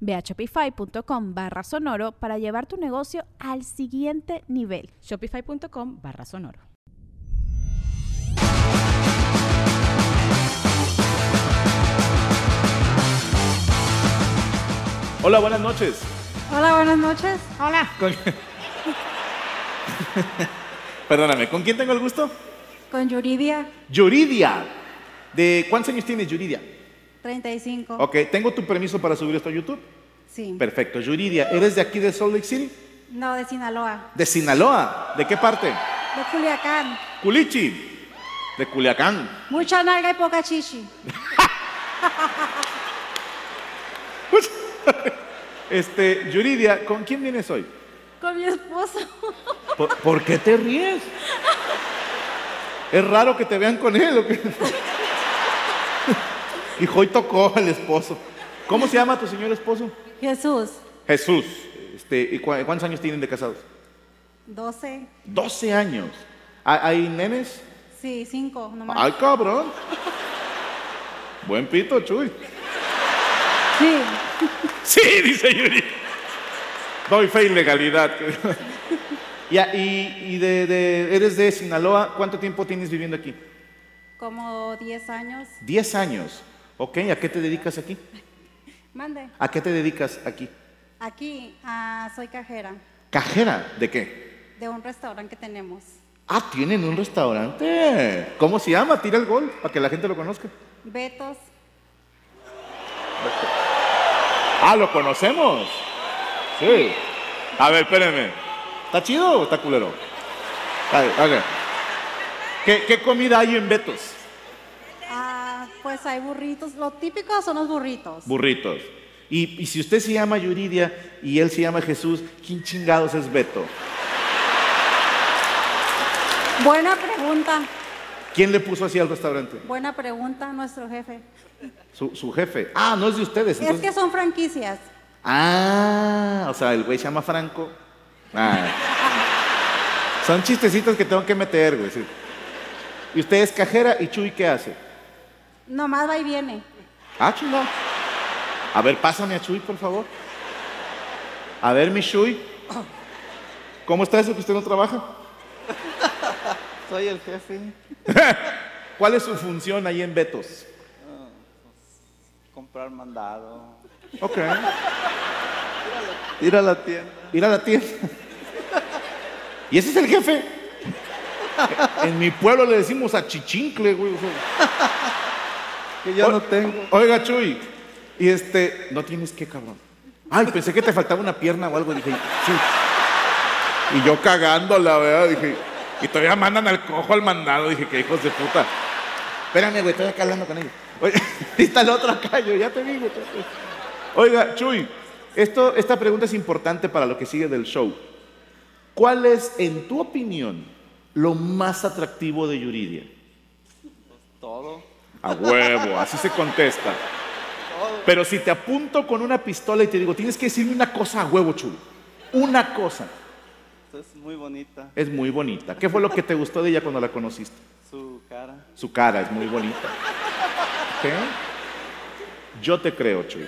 Ve a shopify.com barra sonoro para llevar tu negocio al siguiente nivel. Shopify.com barra sonoro. Hola, buenas noches. Hola, buenas noches. Hola. Con- Perdóname, ¿con quién tengo el gusto? Con Yuridia, Yuridia. ¿De cuántos años tienes, Yuridia? 35. Ok, ¿tengo tu permiso para subir esto a YouTube? Sí. Perfecto. Yuridia, ¿eres de aquí de Salt Lake City? No, de Sinaloa. De Sinaloa. ¿De qué parte? De Culiacán. Culichi. De Culiacán. Mucha nalga y poca chichi. Este, Yuridia, ¿con quién vienes hoy? Con mi esposo. ¿Por, por qué te ríes? Es raro que te vean con él. ¿o qué? Hijo, hoy tocó al esposo. ¿Cómo se llama tu señor esposo? Jesús. Jesús. Este, ¿y ¿Cuántos años tienen de casados? 12. 12 años. ¿Hay, nenes? Sí, 5 nomás. Ay, cabrón. Buen pito, Chuy. Sí. Sí, dice Yuri. Doy fe y legalidad. Ya, y, y de, de- eres de Sinaloa, ¿cuánto tiempo tienes viviendo aquí? Como 10 años. 10 años. Ok, ¿a qué te dedicas aquí? Mande. ¿A qué te dedicas aquí? Aquí ah, soy cajera ¿Cajera? ¿De qué? de un restaurante que tenemos. Ah, tienen un restaurante. ¿Cómo se llama? Tira el gol para que la gente lo conozca. Betos. Ah, ¿lo conocemos? Sí. A ver, espérenme. ¿Está chido o está culero? A ver, ok. ¿Qué, qué comida hay en Betos? Pues hay burritos. Lo típico son los burritos. Burritos. Y, y si usted se llama Yuridia y él se llama Jesús, ¿quién chingados es Beto? Buena pregunta. ¿Quién le puso así al restaurante? Buena pregunta, nuestro jefe. Su, su jefe. Ah, no es de ustedes. Es entonces- que son franquicias. Ah, o sea, el güey se llama Franco. Ah. Son chistecitos que tengo que meter, güey. sí. Y usted es cajera y Chuy, ¿qué hace? Nomás va y viene. Ah, chingado. A ver, pásame a Chuy, por favor. A ver, mi Chuy. ¿Cómo está eso que usted no trabaja? Soy el jefe. ¿Cuál es su función ahí en Betos? Comprar mandado. Ok. Ir a la tienda. Ir a la tienda. ¿Y ese es el jefe? En mi pueblo le decimos a chichincle, güey. o sea. Que yo O- no tengo. Oiga, Chuy. Y este, no tienes que, cabrón. Ay, pensé que te faltaba una pierna o algo. Dije, sí. Y yo cagándola, ¿verdad? Dije, y todavía mandan al cojo al mandado. Dije, que hijos de puta. Espérame, güey, estoy acá hablando con ellos. Oye, está el otro acá, yo ya te digo. ya te- Oiga, Chuy, esto, esta pregunta es importante para lo que sigue del show. ¿Cuál es, en tu opinión, lo más atractivo de Yuridia? Todo. A huevo, así se contesta. Pero si te apunto con una pistola y te digo, tienes que decirme una cosa a huevo, chulo. Una cosa. Es muy bonita. Es muy bonita. ¿Qué fue lo que te gustó de ella cuando la conociste? Su cara. Su cara es muy bonita. ¿Qué? Yo te creo, Chuy.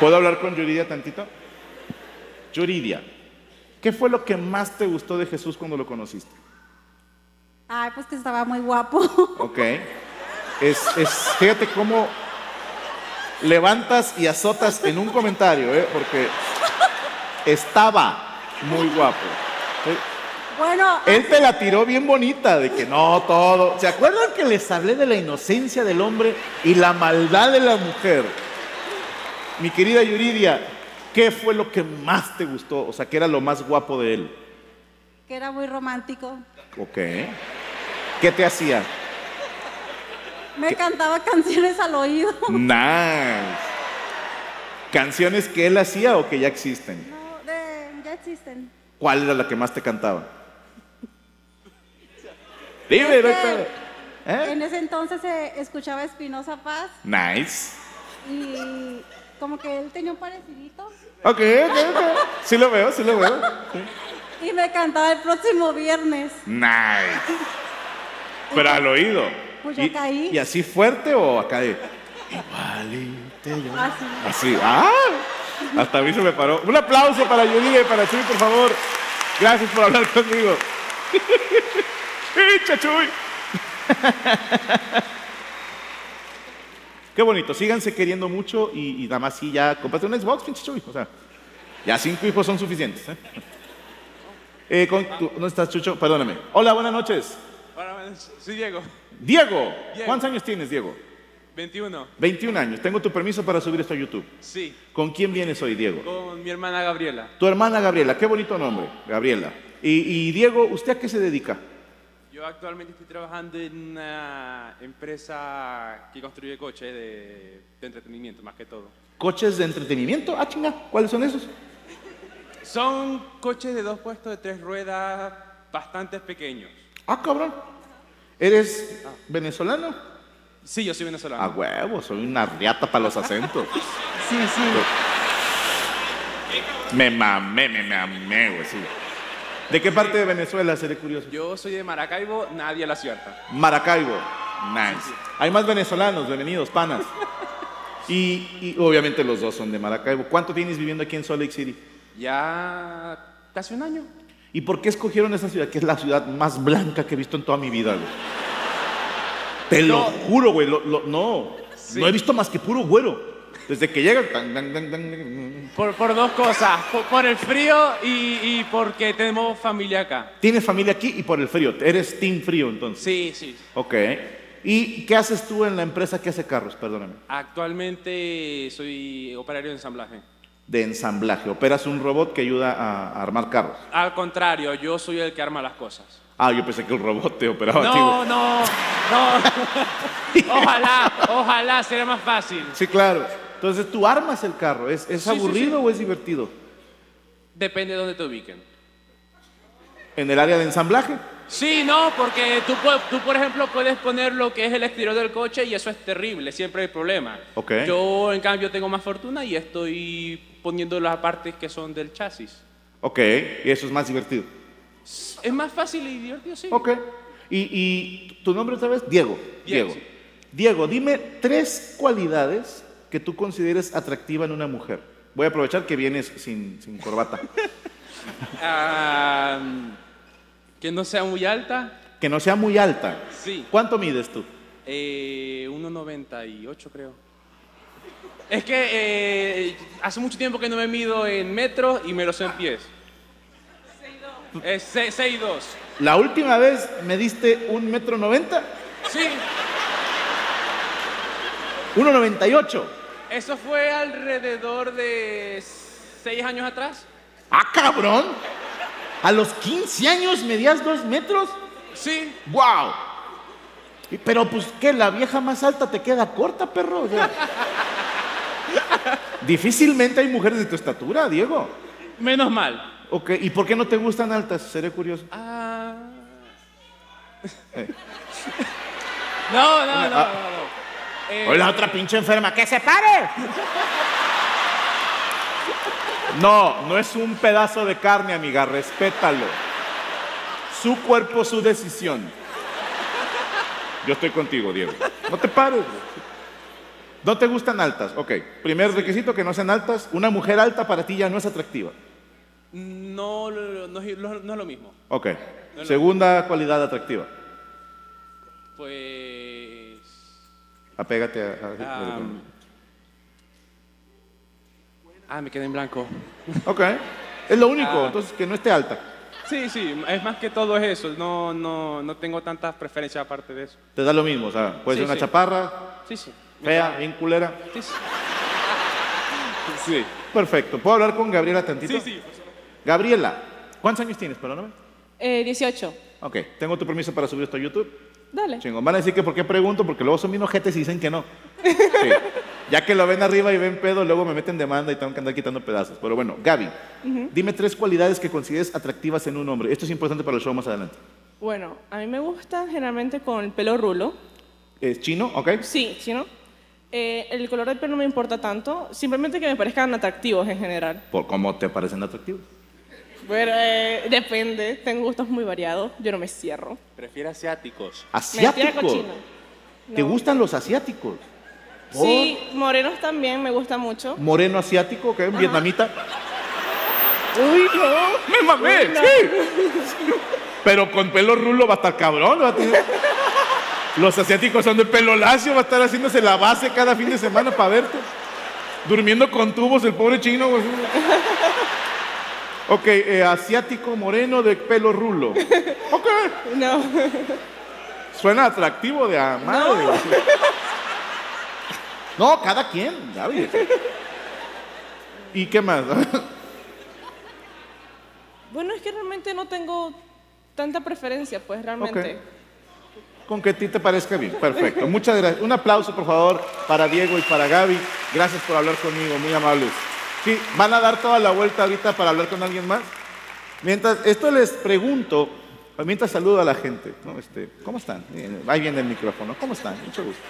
¿Puedo hablar con Yuridia tantito? Yuridia, ¿qué fue lo que más te gustó de Jesús cuando lo conociste? Ay, pues que estaba muy guapo. Ok. Es, es, fíjate cómo levantas y azotas en un comentario, ¿eh? Porque estaba muy guapo. ¿sí? Bueno, Él te la tiró bien bonita, de que no todo. ¿Se acuerdan que les hablé de la inocencia del hombre y la maldad de la mujer? Mi querida Yuridia, ¿qué fue lo que más te gustó? O sea, ¿qué era lo más guapo de él? que era muy romántico. Ok. ¿Qué te hacía? Me cantaba canciones al oído. Nice. ¿Canciones que él hacía o que ya existen? No, de- ya existen. ¿Cuál era la que más te cantaba? Dime, doctor. ¿Eh? En ese entonces se escuchaba Espinosa Paz Nice. y como que él tenía un parecidito Ok, ok, ok. Sí lo veo, sí lo veo. Sí. y me cantaba el próximo viernes. Nice. Pero al oído. Pues yo ¿Y, caí. ¿Y así fuerte o acá de igualito yo? Así. Así. ¡Ah! Hasta a mí se me paró. Un aplauso para Yuridia y para Chuy, por favor. Gracias por hablar conmigo. ¡Pinche Chuy! Qué bonito. Síganse queriendo mucho y, y nada más sí ya comprate un Xbox, pinche Chuy. O sea, ya cinco hijos son suficientes. ¿eh? Eh, con ¿Dónde estás, Chucho? Perdóname. Hola, buenas noches. Soy Diego, Diego. Diego. ¿Cuántos años tienes, Diego? 21. 21 años. Tengo tu permiso para subir esto a YouTube. Sí, ¿Con quién vienes hoy, Diego? con mi hermana Gabriela. Tu hermana Gabriela. Qué bonito nombre, Gabriela. Y, y Diego, ¿usted a qué se dedica? Yo actualmente estoy trabajando en una empresa que construye coches de, de entretenimiento, más que todo. ¿Coches de entretenimiento? Ah, chinga. ¿Cuáles son esos? Son coches de dos puestos de tres ruedas bastante pequeños. Ah, cabrón. ¿Eres venezolano? Sí, yo soy venezolano. A huevo, soy una riata para los acentos. sí, sí. Me mamé, me mamé, güey, sí. ¿De qué parte de Venezuela seré curioso? Yo soy de Maracaibo, nadie la cierta. Maracaibo. Nice. Hay más venezolanos, bienvenidos, panas. Y, y obviamente los dos son de Maracaibo. ¿Cuánto tienes viviendo aquí en Salt Lake City? Ya casi un año. ¿Y por qué escogieron esa ciudad? Que es la ciudad más blanca que he visto en toda mi vida, güey. Te lo juro, güey. lo- lo- no. Sí. No he visto más que puro güero. Desde que llegan. tan, tan, tan, tan, Por, por dos cosas, por, por el frío y, y porque tenemos familia acá. Tienes familia aquí y por el frío. Eres team frío, entonces. Sí, sí. Ok. ¿Y qué haces tú en la empresa que hace carros? Perdóname. Actualmente soy operario de ensamblaje. De ensamblaje. Operas un robot que ayuda a, a armar carros. Al contrario, yo soy el que arma las cosas. Ah, yo pensé que el robot te operaba a ti, güey. No, no, no. Ojalá, ojalá, sería más fácil. Sí, claro. Entonces tú armas el carro. ¿Es, es Sí, aburrido sí. o es divertido? Depende de dónde te ubiquen. En el área de ensamblaje. Sí, no, porque tú, tú, por ejemplo, puedes poner lo que es el exterior del coche y eso es terrible, siempre hay problema. Ok. Yo, en cambio, tengo más fortuna y estoy poniendo las partes que son del chasis. Ok, y eso es más divertido. Es más fácil y divertido, sí. Ok. ¿Y, y tu nombre otra vez? Diego. Diego, Diego. sí. Diego, dime tres cualidades que tú consideres atractiva en una mujer. Voy a aprovechar que vienes sin, sin corbata. Ah, que no sea muy alta. Que no sea muy alta. Sí. ¿Cuánto mides tú? Eh, 1,98 creo. Es que eh, hace mucho tiempo que no me mido en metros y me lo sé en pies. 6'2. Es 6'2. La última vez me diste un metro noventa, Sí, 1,98. eso fue alrededor de 6 años atrás. ¡Ah, cabrón! ¿A los 15 años medías dos metros? Sí, ¡Wow! Pero pues, ¿qué? ¿La vieja más alta te queda corta, perro? O sea, difícilmente hay mujeres de tu estatura, Diego. menos mal. Ok, ¿y por qué no te gustan altas? Seré curioso. Ah. No, no, no, no. no. Eh, O la otra pinche enferma, ¡que se pare! No, no es un pedazo de carne, amiga, respétalo. Su cuerpo, su decisión. Yo estoy contigo, Diego. No te pares. No te gustan altas. Ok, primer requisito que no sean altas. Una mujer alta para ti ya no es atractiva. No, no, no es no es lo mismo. Ok. Segunda cualidad atractiva. Pues. Apégate a... a- ah, ah, me quedé en blanco. Ok. Es lo único, Ah. entonces que no esté alta. Sí, sí, es más que todo es eso. No, no, no tengo tantas preferencias aparte de eso. Te da lo mismo, o sea, puede Sí, ser una sí. chaparra, Sí, sí. Fea, bien culera. Sí, sí. Sí, Perfecto. ¿Puedo hablar con Gabriela tantito? sí. sí. Gabriela, ¿cuántos años tienes? Perdóname. Eh, 18. Ok, tengo tu permiso para subir esto a YouTube. Dale. Chingón. Van a decir que por qué pregunto, porque luego son bien ojetes y dicen que no. Sí. Ya que lo ven arriba y ven pedo, luego me meten demanda y tengo que andar quitando pedazos. Pero bueno, Gaby, dime tres cualidades que consideres atractivas en un hombre. Esto es importante para el show más adelante. Bueno, a mí me gusta generalmente con el pelo rulo. ¿Es chino? ¿Ok? Sí, ¿sí no? Eh, el color del pelo no me importa tanto, simplemente que me parezcan atractivos en general. ¿Por cómo te parecen atractivos? Pero eh, depende, tengo gustos muy variados, yo no me cierro. Prefiero asiáticos. ¿Asiáticos? ¿Te No. gustan los asiáticos? Sí, morenos también me gusta mucho. ¿Moreno asiático? ¿Ok? ¿Un vietnamita? Uy, no. ¡Me mamé! ¡Sí! Pero con pelo rulo va a estar cabrón. va a tener- Los asiáticos son de pelo lacio, va a estar haciéndose la base cada fin de semana para verte. Durmiendo con tubos el pobre chino. güey. Ok, eh, asiático moreno de pelo rulo. Ok, No. suena atractivo de a madre. No, cada quien. ¿Y qué más? Bueno, es que realmente no tengo tanta preferencia, pues realmente. Con que a ti te parezca bien. Perfecto. Muchas gracias. Un aplauso, por favor, para Diego y para Gaby. Gracias por hablar conmigo, muy amables. Sí, van a dar toda la vuelta ahorita para hablar con alguien más. Mientras, esto les pregunto, mientras saludo a la gente. ¿no? Este, ¿Cómo están? Ahí viene el micrófono. ¿Cómo están? Mucho gusto.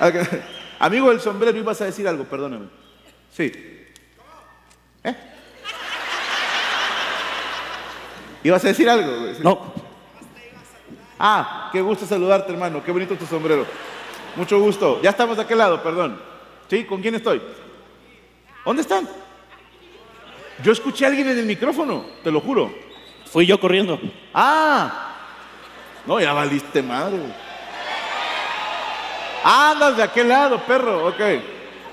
Amigo del sombrero, ibas a decir algo, perdóname. Sí. ¿Eh? ¿Ibas a decir algo? No, Ah, qué gusto saludarte, hermano. Qué bonito tu sombrero. Mucho gusto. Ya estamos de aquel lado, perdón. ¿Sí? ¿Con quién estoy? ¿Dónde están? Yo escuché a alguien en el micrófono, te lo juro. fui yo corriendo. Ah, no, ya valiste madre. Andas de aquel lado, perro. Ok.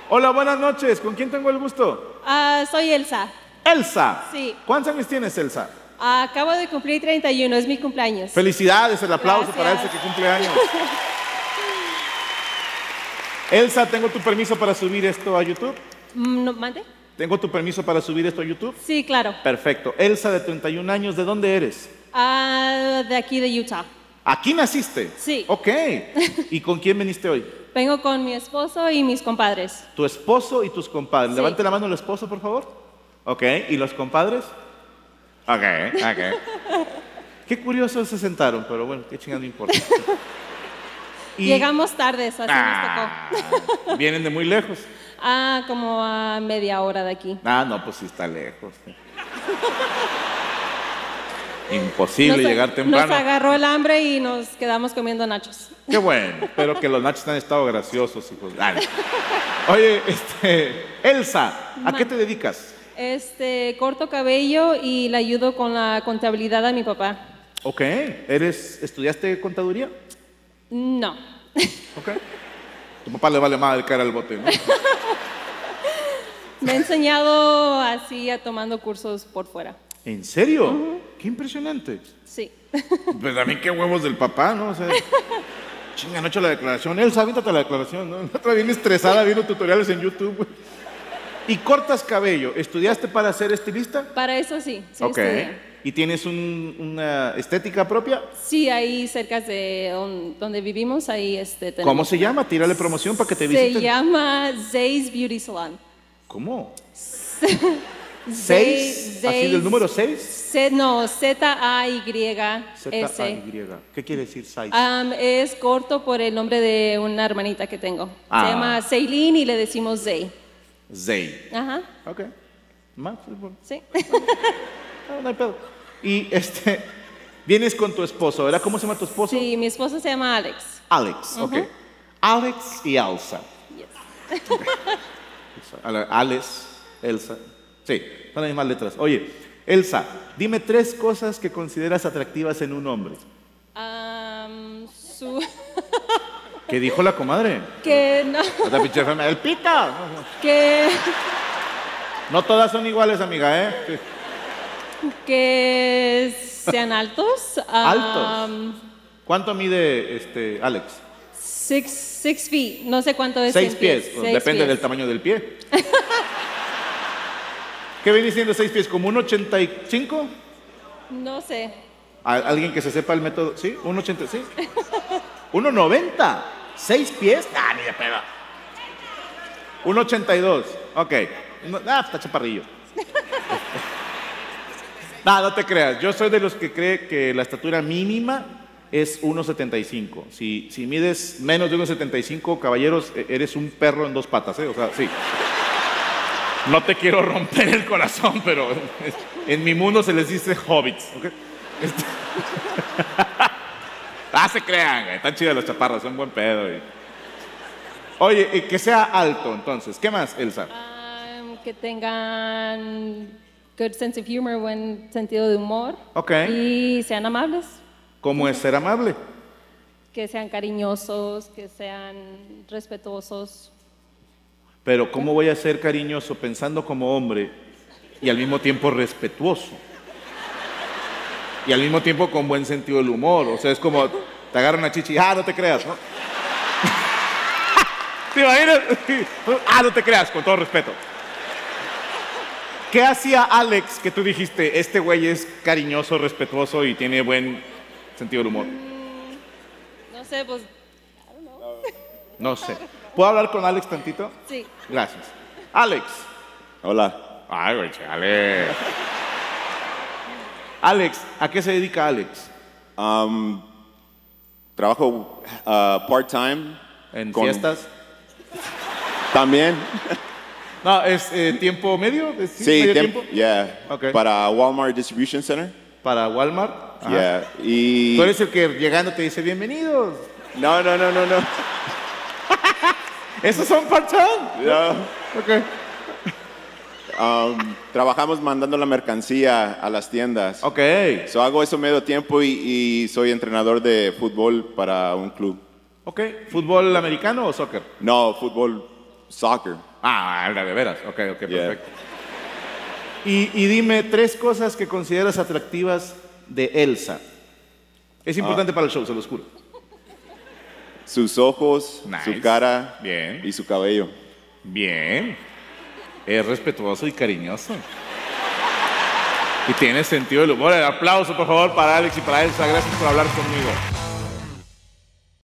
Hola, buenas noches. ¿Con quién tengo el gusto? Ah, soy Elsa. Elsa. Sí. ¿Cuántos años tienes, Elsa? Acabo de cumplir 31, es mi cumpleaños. Felicidades, el aplauso para Elsa que cumple años. Elsa, tengo tu permiso para subir esto a YouTube. Mm, ¿no, ¿Mande? ¿Tengo tu permiso para subir esto a YouTube? Sí, claro. Perfecto. Elsa, de 31 años, ¿de dónde eres? Ah, de aquí de Utah. ¿Aquí naciste? Sí. Ok. ¿Y con quién viniste hoy? Vengo con mi esposo y mis compadres. Tu esposo y tus compadres. Sí. Levante la mano el esposo, por favor. Ok. ¿Y los compadres? Ok, ok. Qué curiosos se sentaron, pero bueno, qué chingado no importa. Y- Llegamos tarde, así nos Ah, Vienen de muy lejos. tocó. Ah, como a media hora de aquí. Ah, no, pues sí está lejos. Imposible Nos- llegar Nos temprano. agarró el hambre y nos quedamos comiendo nachos. Qué bueno, espero que los nachos han estado graciosos, hijos. Ah, no. Oye, este, Elsa, ¿a qué te dedicas? Este, corto cabello y le ayudo con la contabilidad a mi papá. Ok, ¿eres, estudiaste contaduría? No. Ok. Tu papá le vale más el cara al bote, ¿no? Me he enseñado así a tomando cursos por fuera. ¿En serio? Qué impresionante. Sí. Pues a mí qué huevos del papá, ¿no? O sea, chinga, no he hecho la declaración. Elsa, aviéntate la declaración, ¿no? La otra bien estresada viendo tutoriales en YouTube, güey. Y cortas cabello. ¿Estudiaste para ser estilista? Para eso sí. sí ok. estudié. ¿Y tienes un- una estética propia? Sí, ahí cerca de on- donde vivimos, ahí este, tenemos. ¿Cómo se llama? Tírale promoción para que te Se visiten. llama Zay's Beauty Salon. ¿Cómo? Zay- ¿Seis? ¿Así del número seis? Z- no, Z-A-Y-S. Z-A-Y. ¿Qué quiere decir size? Am, es corto por el nombre de una hermanita que tengo. Ah. Se llama Celine y le decimos Zay. Zay. Ajá, Ok. Más, bueno. sí. No, no hay pedo. Y este, vienes con tu esposo, ¿verdad? ¿Cómo se llama tu esposo? Sí, mi esposo se llama Alex. Alex, ok. Alex y Elsa. Ale- Alex, Elsa. Sí, son las mismas letras. Oye, Elsa, dime tres cosas que consideras atractivas en un hombre. Am, su... ¿Qué dijo la comadre? que no, pinche enfermedad. ¡El pita! que... No todas son iguales, amiga, ¿eh? Sí. Que sean altos. Altos. um, ¿Cuánto mide este Alex? six, six feet. No sé cuánto es. Seis en pies. pues, Seis depende pies. del tamaño del pie. ¿Qué viene siendo seis pies? ¿Como un 85? No sé. ¿Al- ¿Alguien que se sepa el método? ¿Sí? ¿Un 80? ¿Sí? ¿Un 90? ¿Seis pies? Ah, ni de pedo. Un 82. Ok. No, ah, está chaparrillo. No, no te creas. Yo soy de los que cree que la estatura mínima es 1,75. Si, si mides menos de 1,75, caballeros, e- eres un perro en dos patas, ¿eh? O sea, sí. No te quiero romper el corazón, pero en mi mundo se les dice hobbits, ¿ok? Ah, se crean, güey. Están chidas los chaparros, son buen pedo. Oye, y que sea alto, entonces. ¿Qué más, Elsa? Um, que tengan good sense of humor, buen sentido de humor. Ok. Y sean amables. ¿Cómo es ser amable? Que sean cariñosos, que sean respetuosos. Pero ¿cómo voy a ser cariñoso pensando como hombre y al mismo tiempo respetuoso? Y al mismo tiempo con buen sentido del humor. O sea, es como te agarran una chichi, ah, no te creas, ¿no? ¿Te imaginas? Ah, no te creas, con todo respeto. ¿Qué hacía Alex que tú dijiste, este güey es cariñoso, respetuoso y tiene buen sentido del humor? No sé, pues No sé. ¿Puedo hablar con Alex tantito? sí. Gracias. Alex. Hola. Ay, güey, chale. Alex, ¿a qué se dedica Alex? Um, trabajo uh, part-time. ¿En con- fiestas? También. No, ¿es eh, tiempo medio? ¿Es Sí, medio tiempo? yeah. Ok. Para Walmart Distribution Center. Para Walmart. Ajá. Yeah. Y... Tú eres el que llegando te dice bienvenidos. No, no, no, no, no. ¿Esos son part-time? No. Ok. Um, trabajamos mandando la mercancía a las tiendas. Ok. So hago eso medio tiempo y, y soy entrenador de fútbol para un club. Ok. ¿Fútbol americano o soccer? No, fútbol, soccer. Ah, de veras. Ok, ok, Yeah. perfecto. Y, y dime tres cosas que consideras atractivas de Elsa. Es importante para el show, se los juro. Sus ojos, Nice. su cara Bien. y su cabello. Bien. Es respetuoso y cariñoso. Y tiene sentido del humor. El aplauso, por favor, para Alex y para Elsa. Gracias por hablar conmigo.